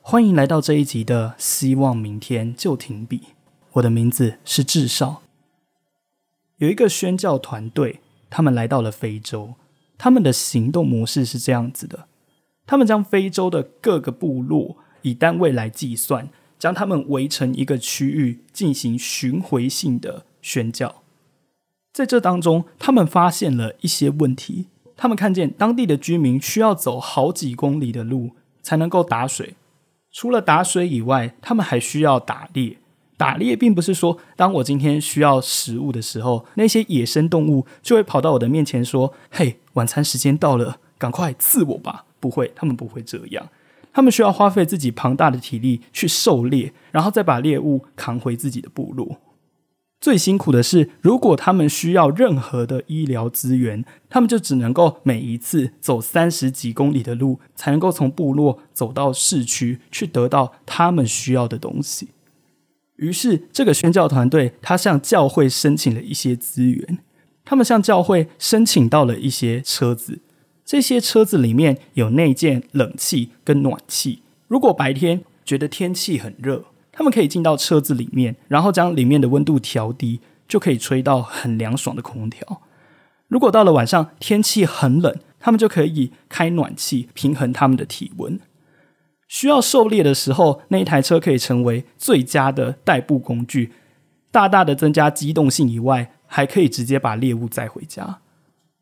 欢迎来到这一集的《希望明天就停笔》。我的名字是智少。有一个宣教团队，他们来到了非洲。他们的行动模式是这样子的：他们将非洲的各个部落以单位来计算，将他们围成一个区域，进行巡回性的宣教。在这当中，他们发现了一些问题。他们看见当地的居民需要走好几公里的路才能够打水。除了打水以外，他们还需要打猎。打猎并不是说，当我今天需要食物的时候，那些野生动物就会跑到我的面前说：“嘿，晚餐时间到了，赶快刺我吧！”不会，他们不会这样。他们需要花费自己庞大的体力去狩猎，然后再把猎物扛回自己的部落。最辛苦的是，如果他们需要任何的医疗资源，他们就只能够每一次走三十几公里的路，才能够从部落走到市区去得到他们需要的东西。于是，这个宣教团队他向教会申请了一些资源，他们向教会申请到了一些车子，这些车子里面有内建冷气跟暖气。如果白天觉得天气很热，他们可以进到车子里面，然后将里面的温度调低，就可以吹到很凉爽的空调。如果到了晚上天气很冷，他们就可以开暖气平衡他们的体温。需要狩猎的时候，那一台车可以成为最佳的代步工具，大大的增加机动性以外，还可以直接把猎物载回家。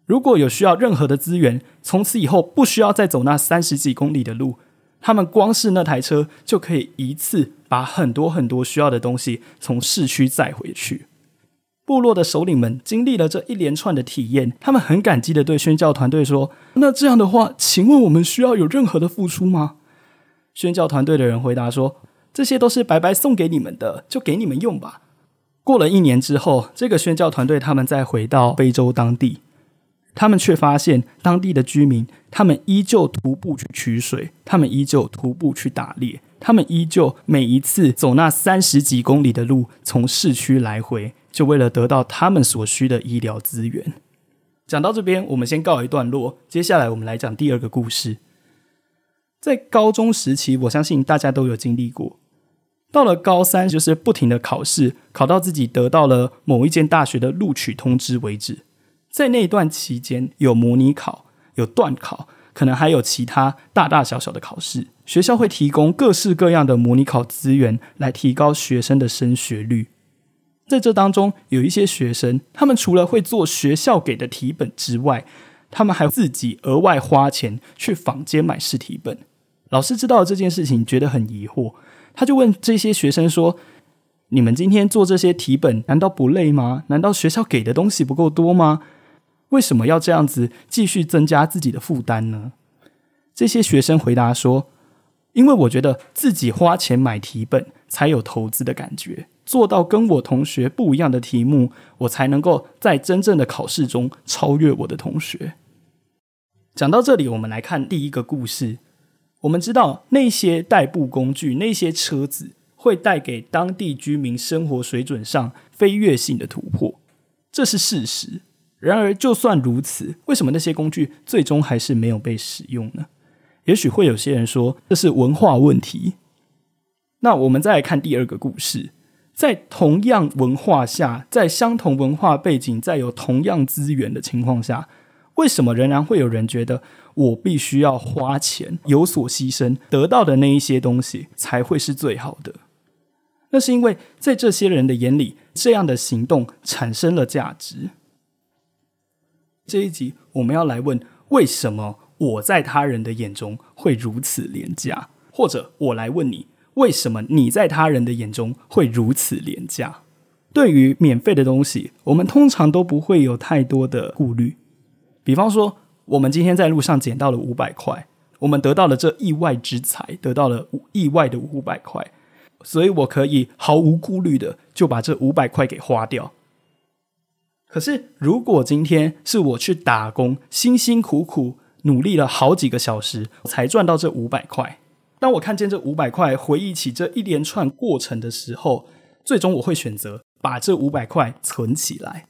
如果有需要任何的资源，从此以后不需要再走那三十几公里的路。他们光是那台车就可以一次把很多很多需要的东西从市区载回去。部落的首领们经历了这一连串的体验，他们很感激的对宣教团队说：“那这样的话，请问我们需要有任何的付出吗？”宣教团队的人回答说：“这些都是白白送给你们的，就给你们用吧。”过了一年之后，这个宣教团队他们再回到非洲当地。他们却发现，当地的居民，他们依旧徒步去取水，他们依旧徒步去打猎，他们依旧每一次走那三十几公里的路，从市区来回，就为了得到他们所需的医疗资源。讲到这边，我们先告一段落。接下来，我们来讲第二个故事。在高中时期，我相信大家都有经历过。到了高三，就是不停的考试，考到自己得到了某一间大学的录取通知为止。在那段期间，有模拟考，有段考，可能还有其他大大小小的考试。学校会提供各式各样的模拟考资源，来提高学生的升学率。在这当中，有一些学生，他们除了会做学校给的题本之外，他们还自己额外花钱去坊间买试题本。老师知道这件事情，觉得很疑惑，他就问这些学生说：“你们今天做这些题本，难道不累吗？难道学校给的东西不够多吗？”为什么要这样子继续增加自己的负担呢？这些学生回答说：“因为我觉得自己花钱买题本才有投资的感觉，做到跟我同学不一样的题目，我才能够在真正的考试中超越我的同学。”讲到这里，我们来看第一个故事。我们知道那些代步工具、那些车子会带给当地居民生活水准上飞跃性的突破，这是事实。然而，就算如此，为什么那些工具最终还是没有被使用呢？也许会有些人说这是文化问题。那我们再来看第二个故事，在同样文化下，在相同文化背景、在有同样资源的情况下，为什么仍然会有人觉得我必须要花钱、有所牺牲，得到的那一些东西才会是最好的？那是因为在这些人的眼里，这样的行动产生了价值。这一集我们要来问：为什么我在他人的眼中会如此廉价？或者我来问你：为什么你在他人的眼中会如此廉价？对于免费的东西，我们通常都不会有太多的顾虑。比方说，我们今天在路上捡到了五百块，我们得到了这意外之财，得到了意外的五百块，所以我可以毫无顾虑的就把这五百块给花掉。可是，如果今天是我去打工，辛辛苦苦努力了好几个小时才赚到这五百块。当我看见这五百块，回忆起这一连串过程的时候，最终我会选择把这五百块存起来。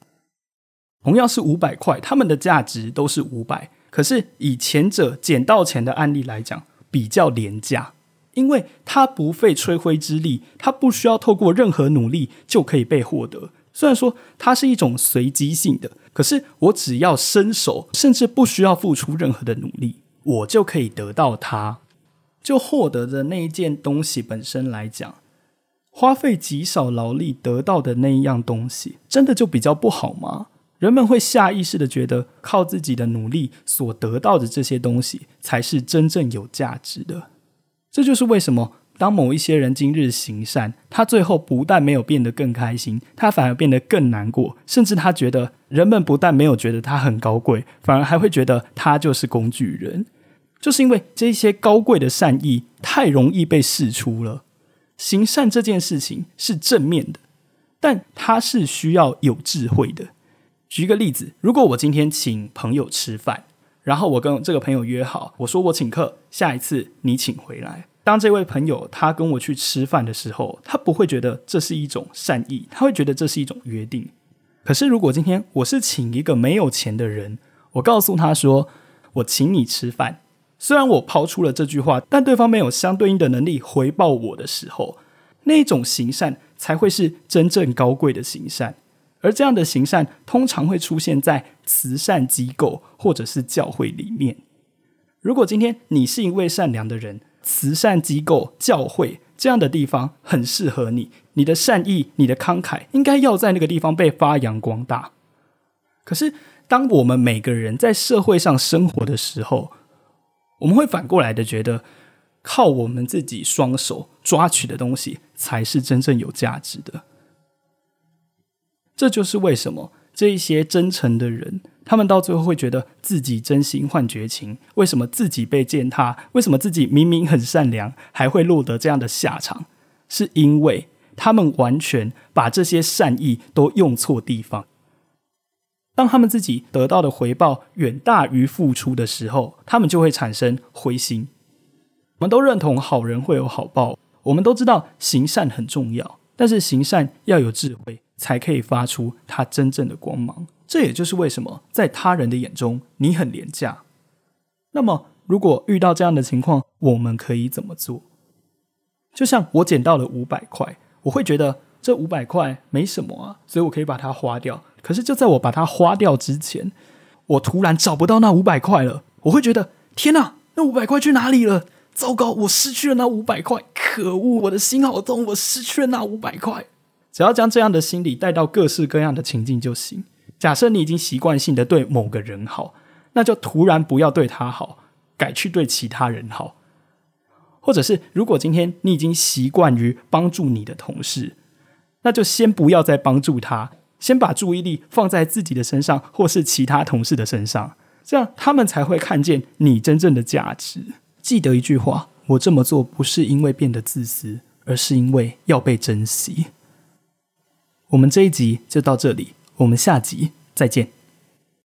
同样是五百块，他们的价值都是五百，可是以前者捡到钱的案例来讲，比较廉价，因为它不费吹灰之力，它不需要透过任何努力就可以被获得。虽然说它是一种随机性的，可是我只要伸手，甚至不需要付出任何的努力，我就可以得到它。就获得的那一件东西本身来讲，花费极少劳力得到的那一样东西，真的就比较不好吗？人们会下意识的觉得，靠自己的努力所得到的这些东西，才是真正有价值的。这就是为什么，当某一些人今日行善，他最后不但没有变得更开心，他反而变得更难过，甚至他觉得人们不但没有觉得他很高贵，反而还会觉得他就是工具人。就是因为这些高贵的善意太容易被释出了。行善这件事情是正面的，但它是需要有智慧的。举一个例子，如果我今天请朋友吃饭，然后我跟这个朋友约好，我说我请客，下一次你请回来。当这位朋友他跟我去吃饭的时候，他不会觉得这是一种善意，他会觉得这是一种约定。可是如果今天我是请一个没有钱的人，我告诉他说我请你吃饭。虽然我抛出了这句话，但对方没有相对应的能力回报我的时候，那种行善才会是真正高贵的行善。而这样的行善通常会出现在慈善机构或者是教会里面。如果今天你是一位善良的人，慈善机构、教会这样的地方很适合你，你的善意、你的慷慨应该要在那个地方被发扬光大。可是，当我们每个人在社会上生活的时候，我们会反过来的觉得，靠我们自己双手抓取的东西才是真正有价值的。这就是为什么这一些真诚的人，他们到最后会觉得自己真心换绝情。为什么自己被践踏？为什么自己明明很善良，还会落得这样的下场？是因为他们完全把这些善意都用错地方。当他们自己得到的回报远大于付出的时候，他们就会产生灰心。我们都认同好人会有好报，我们都知道行善很重要，但是行善要有智慧，才可以发出它真正的光芒。这也就是为什么在他人的眼中你很廉价。那么，如果遇到这样的情况，我们可以怎么做？就像我捡到了五百块，我会觉得这五百块没什么啊，所以我可以把它花掉。可是就在我把它花掉之前，我突然找不到那五百块了。我会觉得天哪，那五百块去哪里了？糟糕，我失去了那五百块！可恶，我的心好痛，我失去了那五百块。只要将这样的心理带到各式各样的情境就行。假设你已经习惯性的对某个人好，那就突然不要对他好，改去对其他人好。或者是如果今天你已经习惯于帮助你的同事，那就先不要再帮助他。先把注意力放在自己的身上，或是其他同事的身上，这样他们才会看见你真正的价值。记得一句话：我这么做不是因为变得自私，而是因为要被珍惜。我们这一集就到这里，我们下集再见。